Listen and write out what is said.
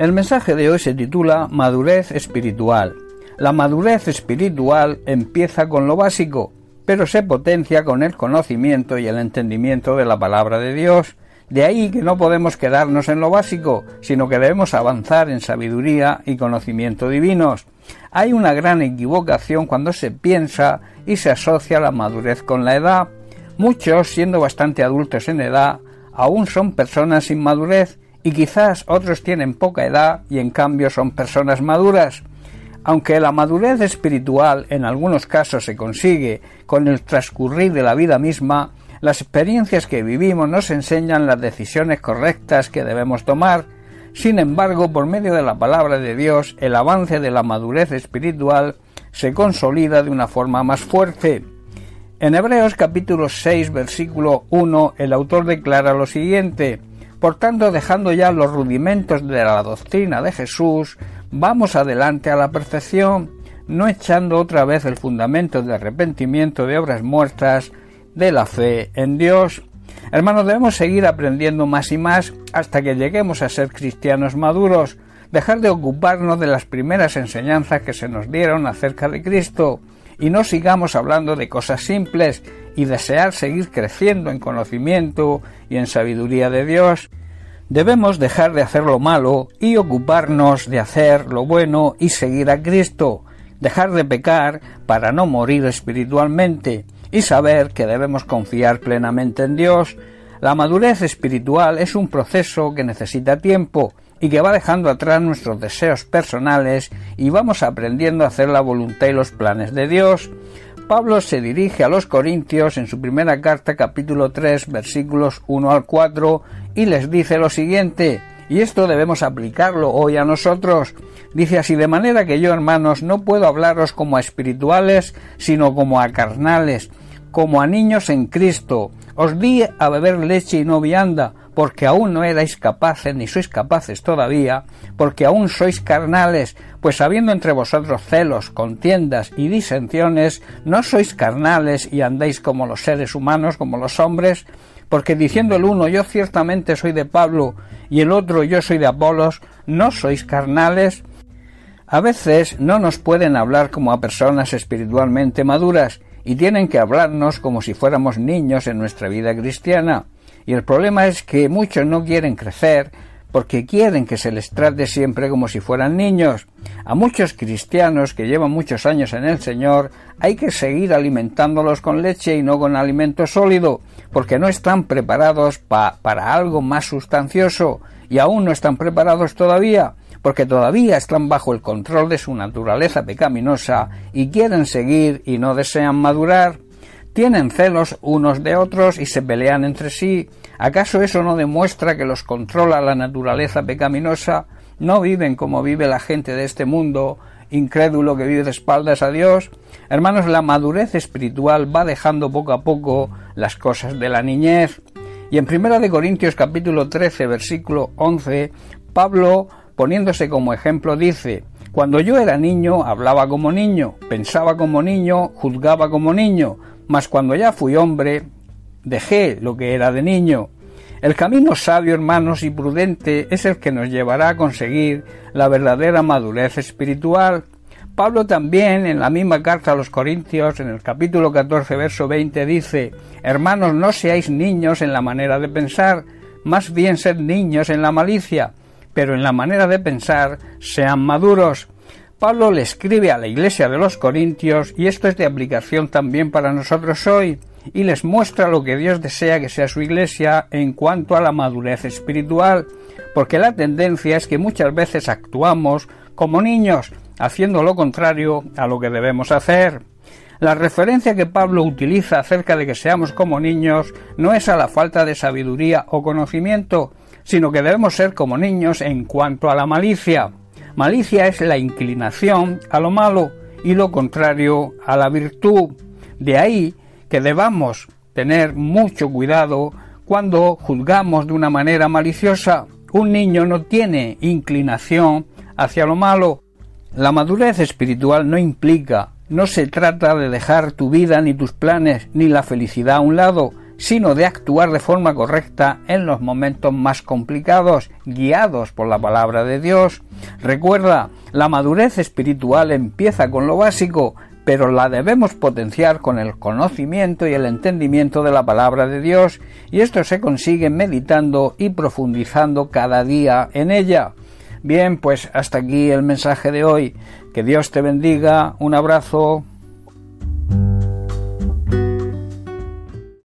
El mensaje de hoy se titula Madurez espiritual. La madurez espiritual empieza con lo básico, pero se potencia con el conocimiento y el entendimiento de la palabra de Dios. De ahí que no podemos quedarnos en lo básico, sino que debemos avanzar en sabiduría y conocimiento divinos. Hay una gran equivocación cuando se piensa y se asocia la madurez con la edad. Muchos, siendo bastante adultos en edad, aún son personas sin madurez y quizás otros tienen poca edad y en cambio son personas maduras. Aunque la madurez espiritual en algunos casos se consigue con el transcurrir de la vida misma, las experiencias que vivimos nos enseñan las decisiones correctas que debemos tomar. Sin embargo, por medio de la palabra de Dios, el avance de la madurez espiritual se consolida de una forma más fuerte. En Hebreos capítulo 6 versículo 1 el autor declara lo siguiente Por tanto, dejando ya los rudimentos de la doctrina de Jesús, vamos adelante a la perfección, no echando otra vez el fundamento de arrepentimiento de obras muertas, de la fe en Dios. Hermanos, debemos seguir aprendiendo más y más hasta que lleguemos a ser cristianos maduros, dejar de ocuparnos de las primeras enseñanzas que se nos dieron acerca de Cristo, y no sigamos hablando de cosas simples y desear seguir creciendo en conocimiento y en sabiduría de Dios. Debemos dejar de hacer lo malo y ocuparnos de hacer lo bueno y seguir a Cristo, dejar de pecar para no morir espiritualmente, y saber que debemos confiar plenamente en Dios. La madurez espiritual es un proceso que necesita tiempo y que va dejando atrás nuestros deseos personales y vamos aprendiendo a hacer la voluntad y los planes de Dios. Pablo se dirige a los Corintios en su primera carta capítulo 3 versículos 1 al 4 y les dice lo siguiente y esto debemos aplicarlo hoy a nosotros. Dice así, de manera que yo, hermanos, no puedo hablaros como a espirituales, sino como a carnales, como a niños en Cristo. Os di a beber leche y no vianda, porque aún no erais capaces, ni sois capaces todavía, porque aún sois carnales, pues habiendo entre vosotros celos, contiendas y disensiones, no sois carnales y andáis como los seres humanos, como los hombres, porque diciendo el uno yo ciertamente soy de Pablo y el otro yo soy de Apolos, ¿no sois carnales? A veces no nos pueden hablar como a personas espiritualmente maduras, y tienen que hablarnos como si fuéramos niños en nuestra vida cristiana. Y el problema es que muchos no quieren crecer porque quieren que se les trate siempre como si fueran niños. A muchos cristianos que llevan muchos años en el Señor hay que seguir alimentándolos con leche y no con alimento sólido, porque no están preparados para algo más sustancioso y aún no están preparados todavía porque todavía están bajo el control de su naturaleza pecaminosa y quieren seguir y no desean madurar. Tienen celos unos de otros y se pelean entre sí. ¿Acaso eso no demuestra que los controla la naturaleza pecaminosa? No viven como vive la gente de este mundo, incrédulo que vive de espaldas a Dios. Hermanos, la madurez espiritual va dejando poco a poco las cosas de la niñez. Y en Primera de Corintios capítulo 13 versículo 11, Pablo poniéndose como ejemplo, dice, Cuando yo era niño hablaba como niño, pensaba como niño, juzgaba como niño, mas cuando ya fui hombre, dejé lo que era de niño. El camino sabio, hermanos, y prudente es el que nos llevará a conseguir la verdadera madurez espiritual. Pablo también en la misma carta a los Corintios, en el capítulo 14, verso 20, dice, Hermanos, no seáis niños en la manera de pensar, más bien sed niños en la malicia, pero en la manera de pensar sean maduros. Pablo le escribe a la iglesia de los Corintios y esto es de aplicación también para nosotros hoy y les muestra lo que Dios desea que sea su iglesia en cuanto a la madurez espiritual, porque la tendencia es que muchas veces actuamos como niños, haciendo lo contrario a lo que debemos hacer. La referencia que Pablo utiliza acerca de que seamos como niños no es a la falta de sabiduría o conocimiento, sino que debemos ser como niños en cuanto a la malicia. Malicia es la inclinación a lo malo y lo contrario a la virtud. De ahí que debamos tener mucho cuidado cuando juzgamos de una manera maliciosa. Un niño no tiene inclinación hacia lo malo. La madurez espiritual no implica, no se trata de dejar tu vida ni tus planes ni la felicidad a un lado, sino de actuar de forma correcta en los momentos más complicados, guiados por la palabra de Dios. Recuerda, la madurez espiritual empieza con lo básico, pero la debemos potenciar con el conocimiento y el entendimiento de la palabra de Dios, y esto se consigue meditando y profundizando cada día en ella. Bien, pues hasta aquí el mensaje de hoy. Que Dios te bendiga. Un abrazo.